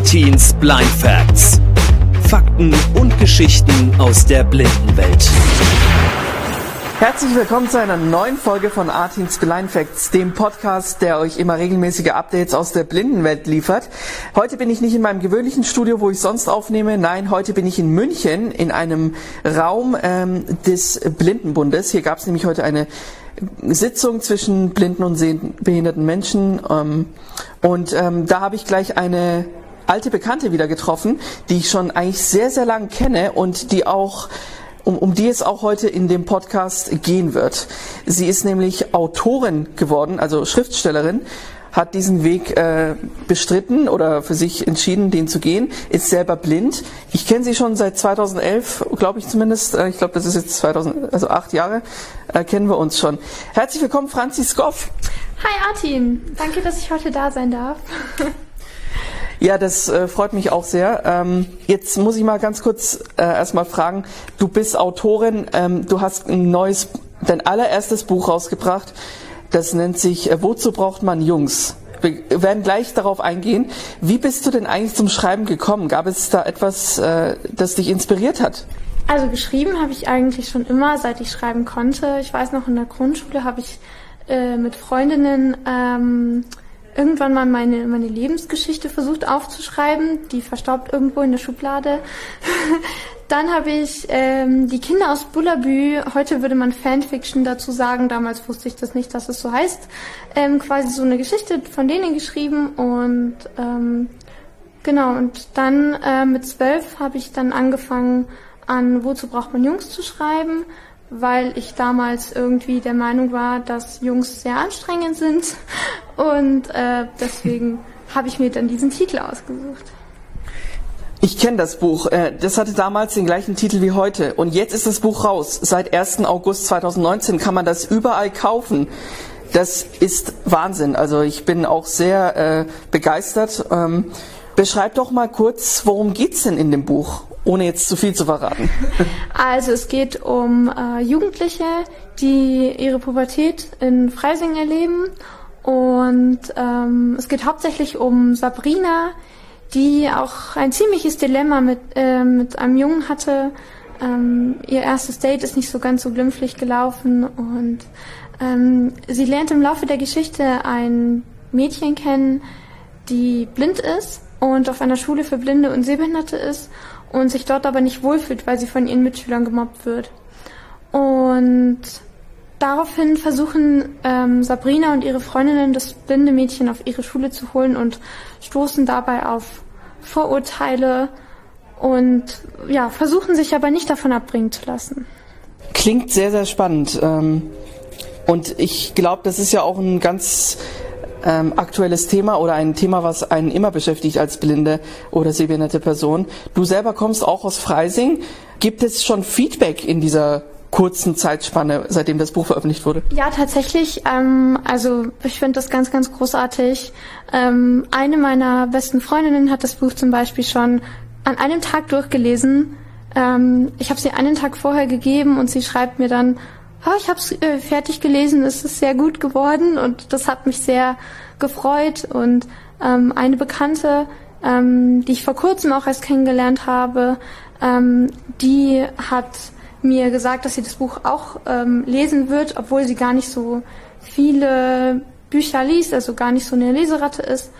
Artins Blind Facts. Fakten und Geschichten aus der Blindenwelt. Herzlich willkommen zu einer neuen Folge von Artins Blind Facts, dem Podcast, der euch immer regelmäßige Updates aus der Blindenwelt liefert. Heute bin ich nicht in meinem gewöhnlichen Studio, wo ich sonst aufnehme. Nein, heute bin ich in München in einem Raum ähm, des Blindenbundes. Hier gab es nämlich heute eine Sitzung zwischen blinden und behinderten Menschen. Ähm, und ähm, da habe ich gleich eine alte Bekannte wieder getroffen, die ich schon eigentlich sehr, sehr lang kenne und die auch um, um die es auch heute in dem Podcast gehen wird. Sie ist nämlich Autorin geworden, also Schriftstellerin, hat diesen Weg äh, bestritten oder für sich entschieden, den zu gehen, ist selber blind. Ich kenne sie schon seit 2011, glaube ich zumindest. Äh, ich glaube, das ist jetzt 2000, also acht Jahre äh, kennen wir uns schon. Herzlich willkommen, Franzi Skoff. Hi Artin, danke, dass ich heute da sein darf. Ja, das äh, freut mich auch sehr. Ähm, jetzt muss ich mal ganz kurz äh, erstmal fragen, du bist Autorin, ähm, du hast ein neues, dein allererstes Buch rausgebracht, das nennt sich äh, Wozu braucht man Jungs? Wir werden gleich darauf eingehen. Wie bist du denn eigentlich zum Schreiben gekommen? Gab es da etwas, äh, das dich inspiriert hat? Also geschrieben habe ich eigentlich schon immer, seit ich schreiben konnte. Ich weiß noch, in der Grundschule habe ich äh, mit Freundinnen ähm, irgendwann mal meine, meine Lebensgeschichte versucht aufzuschreiben. Die verstaubt irgendwo in der Schublade. Dann habe ich ähm, die Kinder aus Bullabü, heute würde man Fanfiction dazu sagen, damals wusste ich das nicht, dass es so heißt, ähm, quasi so eine Geschichte von denen geschrieben und ähm, genau, und dann äh, mit zwölf habe ich dann angefangen an Wozu braucht man Jungs zu schreiben weil ich damals irgendwie der Meinung war, dass Jungs sehr anstrengend sind und äh, deswegen habe ich mir dann diesen Titel ausgesucht. Ich kenne das Buch. Äh, das hatte damals den gleichen Titel wie heute. Und jetzt ist das Buch raus. Seit 1. August 2019 kann man das überall kaufen. Das ist Wahnsinn. Also ich bin auch sehr äh, begeistert. Ähm, beschreib doch mal kurz, worum geht's denn in dem Buch? ohne jetzt zu viel zu verraten? Also es geht um äh, Jugendliche, die ihre Pubertät in Freising erleben und ähm, es geht hauptsächlich um Sabrina, die auch ein ziemliches Dilemma mit, äh, mit einem Jungen hatte. Ähm, ihr erstes Date ist nicht so ganz so glimpflich gelaufen und ähm, sie lernt im Laufe der Geschichte ein Mädchen kennen, die blind ist und auf einer Schule für Blinde und Sehbehinderte ist und sich dort aber nicht wohlfühlt, weil sie von ihren Mitschülern gemobbt wird. Und daraufhin versuchen ähm, Sabrina und ihre Freundinnen das blinde Mädchen auf ihre Schule zu holen und stoßen dabei auf Vorurteile und ja, versuchen sich aber nicht davon abbringen zu lassen. Klingt sehr, sehr spannend. Ähm, und ich glaube, das ist ja auch ein ganz ähm, aktuelles Thema oder ein Thema, was einen immer beschäftigt als blinde oder sehbehinderte Person. Du selber kommst auch aus Freising. Gibt es schon Feedback in dieser kurzen Zeitspanne, seitdem das Buch veröffentlicht wurde? Ja, tatsächlich. Ähm, also ich finde das ganz, ganz großartig. Ähm, eine meiner besten Freundinnen hat das Buch zum Beispiel schon an einem Tag durchgelesen. Ähm, ich habe sie einen Tag vorher gegeben und sie schreibt mir dann, oh, ich habe es äh, fertig gelesen, es ist sehr gut geworden und das hat mich sehr gefreut. Und ähm, eine Bekannte, ähm, die ich vor kurzem auch erst kennengelernt habe, ähm, die hat mir gesagt, dass sie das Buch auch ähm, lesen wird, obwohl sie gar nicht so viele Bücher liest, also gar nicht so eine Leseratte ist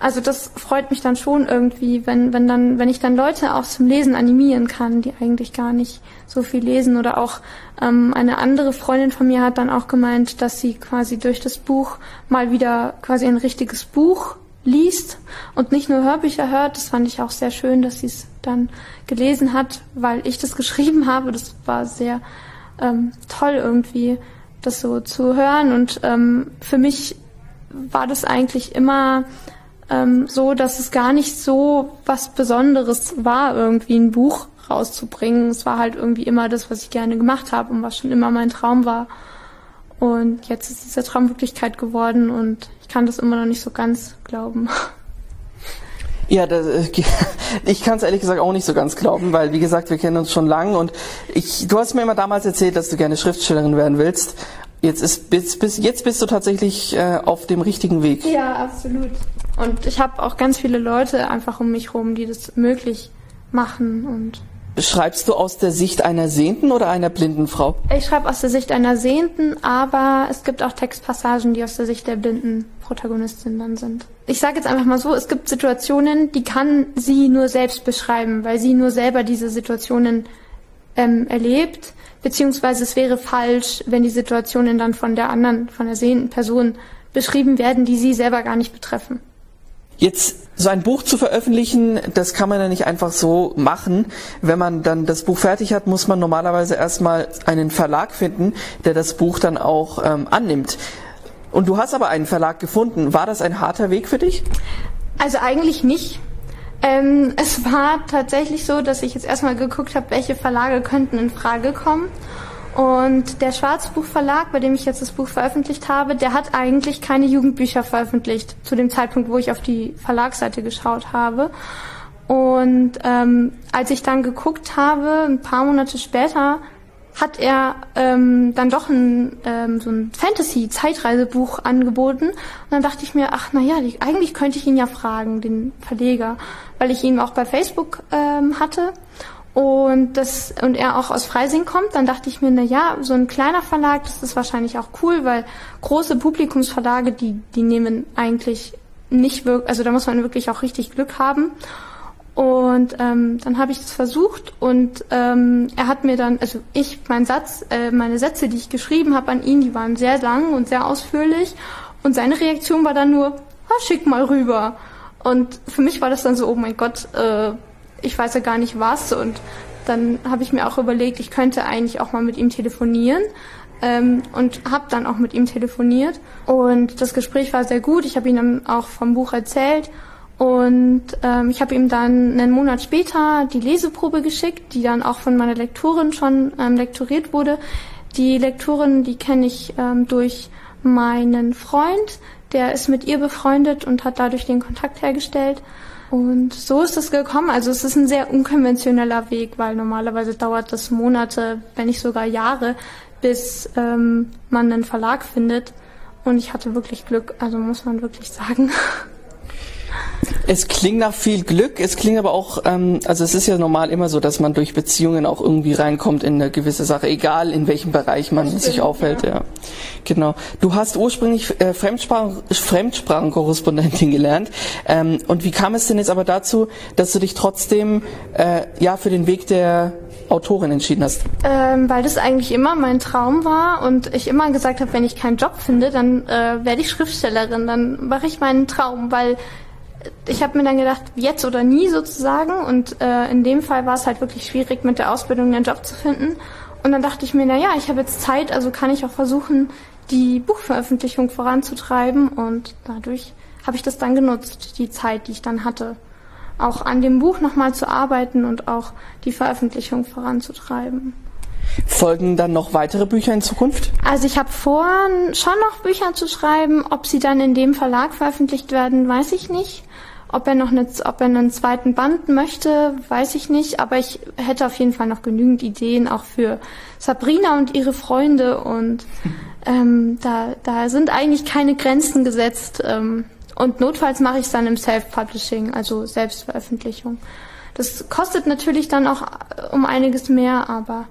also das freut mich dann schon irgendwie, wenn, wenn dann, wenn ich dann Leute auch zum Lesen animieren kann, die eigentlich gar nicht so viel lesen. Oder auch ähm, eine andere Freundin von mir hat dann auch gemeint, dass sie quasi durch das Buch mal wieder quasi ein richtiges Buch liest und nicht nur Hörbücher hört. Das fand ich auch sehr schön, dass sie es dann gelesen hat, weil ich das geschrieben habe. Das war sehr ähm, toll irgendwie, das so zu hören. Und ähm, für mich war das eigentlich immer ähm, so, dass es gar nicht so was Besonderes war, irgendwie ein Buch rauszubringen. Es war halt irgendwie immer das, was ich gerne gemacht habe und was schon immer mein Traum war. Und jetzt ist diese Traum Wirklichkeit geworden und ich kann das immer noch nicht so ganz glauben. Ja, das, äh, ich kann es ehrlich gesagt auch nicht so ganz glauben, weil wie gesagt, wir kennen uns schon lang und ich, du hast mir immer damals erzählt, dass du gerne Schriftstellerin werden willst. Jetzt ist bis, bis jetzt bist du tatsächlich äh, auf dem richtigen Weg. Ja, absolut. Und ich habe auch ganz viele Leute einfach um mich rum, die das möglich machen und Schreibst du aus der Sicht einer sehenden oder einer blinden Frau? Ich schreibe aus der Sicht einer Sehenden, aber es gibt auch Textpassagen, die aus der Sicht der blinden Protagonistin dann sind. Ich sage jetzt einfach mal so, es gibt Situationen, die kann sie nur selbst beschreiben, weil sie nur selber diese Situationen ähm, erlebt, beziehungsweise es wäre falsch, wenn die Situationen dann von der anderen, von der sehenden Person beschrieben werden, die sie selber gar nicht betreffen. Jetzt so ein Buch zu veröffentlichen, das kann man ja nicht einfach so machen. Wenn man dann das Buch fertig hat, muss man normalerweise erstmal einen Verlag finden, der das Buch dann auch ähm, annimmt. Und du hast aber einen Verlag gefunden. War das ein harter Weg für dich? Also eigentlich nicht. Ähm, es war tatsächlich so, dass ich jetzt erstmal geguckt habe, welche Verlage könnten in Frage kommen. Und der Schwarzbuchverlag, bei dem ich jetzt das Buch veröffentlicht habe, der hat eigentlich keine Jugendbücher veröffentlicht, zu dem Zeitpunkt, wo ich auf die Verlagsseite geschaut habe. Und ähm, als ich dann geguckt habe, ein paar Monate später, hat er ähm, dann doch ein, ähm, so ein Fantasy-Zeitreisebuch angeboten. Und dann dachte ich mir, ach naja, eigentlich könnte ich ihn ja fragen, den Verleger, weil ich ihn auch bei Facebook ähm, hatte und das und er auch aus Freising kommt, dann dachte ich mir, na ja, so ein kleiner Verlag, das ist wahrscheinlich auch cool, weil große Publikumsverlage, die die nehmen eigentlich nicht wirklich, also da muss man wirklich auch richtig Glück haben. Und ähm, dann habe ich das versucht und ähm, er hat mir dann, also ich, mein Satz, äh, meine Sätze, die ich geschrieben habe an ihn, die waren sehr lang und sehr ausführlich. Und seine Reaktion war dann nur, ah, schick mal rüber. Und für mich war das dann so, oh mein Gott, äh, ich weiß ja gar nicht was. Und dann habe ich mir auch überlegt, ich könnte eigentlich auch mal mit ihm telefonieren. Ähm, und habe dann auch mit ihm telefoniert. Und das Gespräch war sehr gut. Ich habe ihm auch vom Buch erzählt. Und ähm, ich habe ihm dann einen Monat später die Leseprobe geschickt, die dann auch von meiner Lektorin schon ähm, lektoriert wurde. Die Lektorin, die kenne ich ähm, durch meinen Freund, der ist mit ihr befreundet und hat dadurch den Kontakt hergestellt. Und so ist es gekommen. Also es ist ein sehr unkonventioneller Weg, weil normalerweise dauert das Monate, wenn nicht sogar Jahre, bis ähm, man einen Verlag findet. Und ich hatte wirklich Glück, also muss man wirklich sagen. Es klingt nach viel Glück, es klingt aber auch, ähm, also es ist ja normal immer so, dass man durch Beziehungen auch irgendwie reinkommt in eine gewisse Sache, egal in welchem Bereich man stimmt, sich aufhält. Ja. ja. Genau. Du hast ursprünglich äh, Fremdsprachen, Fremdsprachenkorrespondentin gelernt. Ähm, und wie kam es denn jetzt aber dazu, dass du dich trotzdem äh, ja für den Weg der Autorin entschieden hast? Ähm, weil das eigentlich immer mein Traum war und ich immer gesagt habe, wenn ich keinen Job finde, dann äh, werde ich Schriftstellerin, dann mache ich meinen Traum, weil ich habe mir dann gedacht, jetzt oder nie sozusagen. Und äh, in dem Fall war es halt wirklich schwierig, mit der Ausbildung einen Job zu finden. Und dann dachte ich mir, na ja, ich habe jetzt Zeit, also kann ich auch versuchen, die Buchveröffentlichung voranzutreiben. Und dadurch habe ich das dann genutzt, die Zeit, die ich dann hatte, auch an dem Buch nochmal zu arbeiten und auch die Veröffentlichung voranzutreiben. Folgen dann noch weitere Bücher in Zukunft? Also ich habe vor, schon noch Bücher zu schreiben. Ob sie dann in dem Verlag veröffentlicht werden, weiß ich nicht. Ob er noch eine, ob er einen zweiten Band möchte, weiß ich nicht. Aber ich hätte auf jeden Fall noch genügend Ideen auch für Sabrina und ihre Freunde. Und ähm, da, da sind eigentlich keine Grenzen gesetzt. Ähm, und notfalls mache ich es dann im Self-Publishing, also Selbstveröffentlichung. Das kostet natürlich dann auch äh, um einiges mehr, aber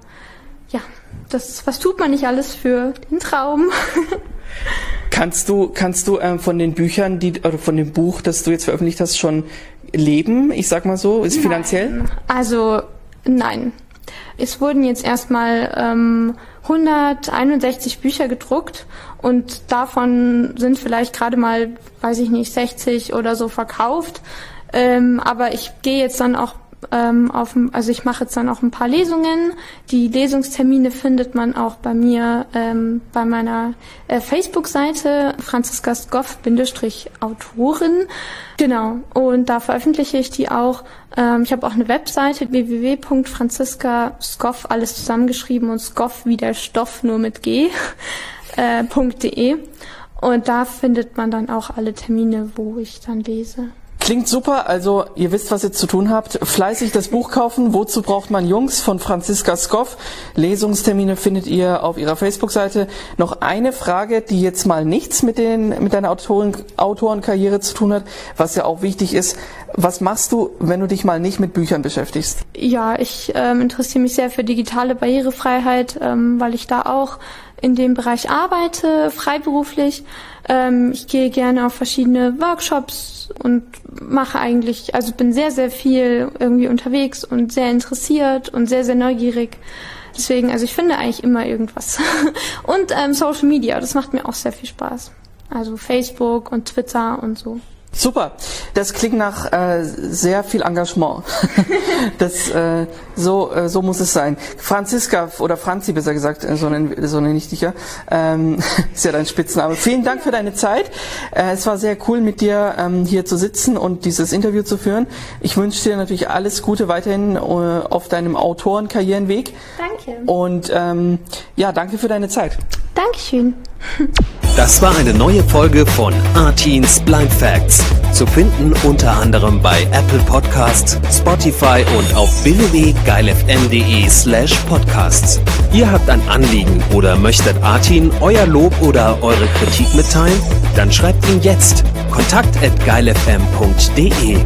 ja, das, was tut man nicht alles für den Traum? Kannst du, kannst du ähm, von den Büchern, die, oder von dem Buch, das du jetzt veröffentlicht hast, schon leben? Ich sag mal so, ist nein. finanziell? Also, nein. Es wurden jetzt erstmal ähm, 161 Bücher gedruckt und davon sind vielleicht gerade mal, weiß ich nicht, 60 oder so verkauft. Ähm, aber ich gehe jetzt dann auch ähm, auf, also ich mache jetzt dann auch ein paar Lesungen. Die Lesungstermine findet man auch bei mir ähm, bei meiner äh, Facebook-Seite Franziska Skoff-Autorin. Genau. Und da veröffentliche ich die auch. Ähm, ich habe auch eine Webseite www.franziska Skoff alles zusammengeschrieben und Skoff wie der Stoff nur mit G. Äh, .de. Und da findet man dann auch alle Termine, wo ich dann lese. Klingt super, also ihr wisst, was ihr zu tun habt. Fleißig das Buch kaufen. Wozu braucht man Jungs von Franziska Skoff? Lesungstermine findet ihr auf ihrer Facebook-Seite. Noch eine Frage, die jetzt mal nichts mit, den, mit deiner Autoren, Autorenkarriere zu tun hat, was ja auch wichtig ist. Was machst du, wenn du dich mal nicht mit Büchern beschäftigst? Ja, ich ähm, interessiere mich sehr für digitale Barrierefreiheit, ähm, weil ich da auch in dem Bereich arbeite, freiberuflich. Ähm, ich gehe gerne auf verschiedene Workshops und mache eigentlich, also bin sehr, sehr viel irgendwie unterwegs und sehr interessiert und sehr, sehr neugierig. Deswegen, also ich finde eigentlich immer irgendwas. und ähm, Social Media, das macht mir auch sehr viel Spaß. Also Facebook und Twitter und so. Super, das klingt nach äh, sehr viel Engagement. das, äh, so, äh, so muss es sein. Franziska oder Franzi besser gesagt, äh, so nenne, so nenn ich dich ja, ähm, ist ja dein Spitzname. Vielen Dank für deine Zeit. Äh, es war sehr cool mit dir ähm, hier zu sitzen und dieses Interview zu führen. Ich wünsche dir natürlich alles Gute weiterhin äh, auf deinem Autorenkarrierenweg. Danke. Und ähm, ja, danke für deine Zeit. Dankeschön. Das war eine neue Folge von Artins Blind Facts. Zu finden unter anderem bei Apple Podcasts, Spotify und auf www.geilfm.de slash podcasts. Ihr habt ein Anliegen oder möchtet Artin euer Lob oder eure Kritik mitteilen? Dann schreibt ihn jetzt kontakt at geilfm.de.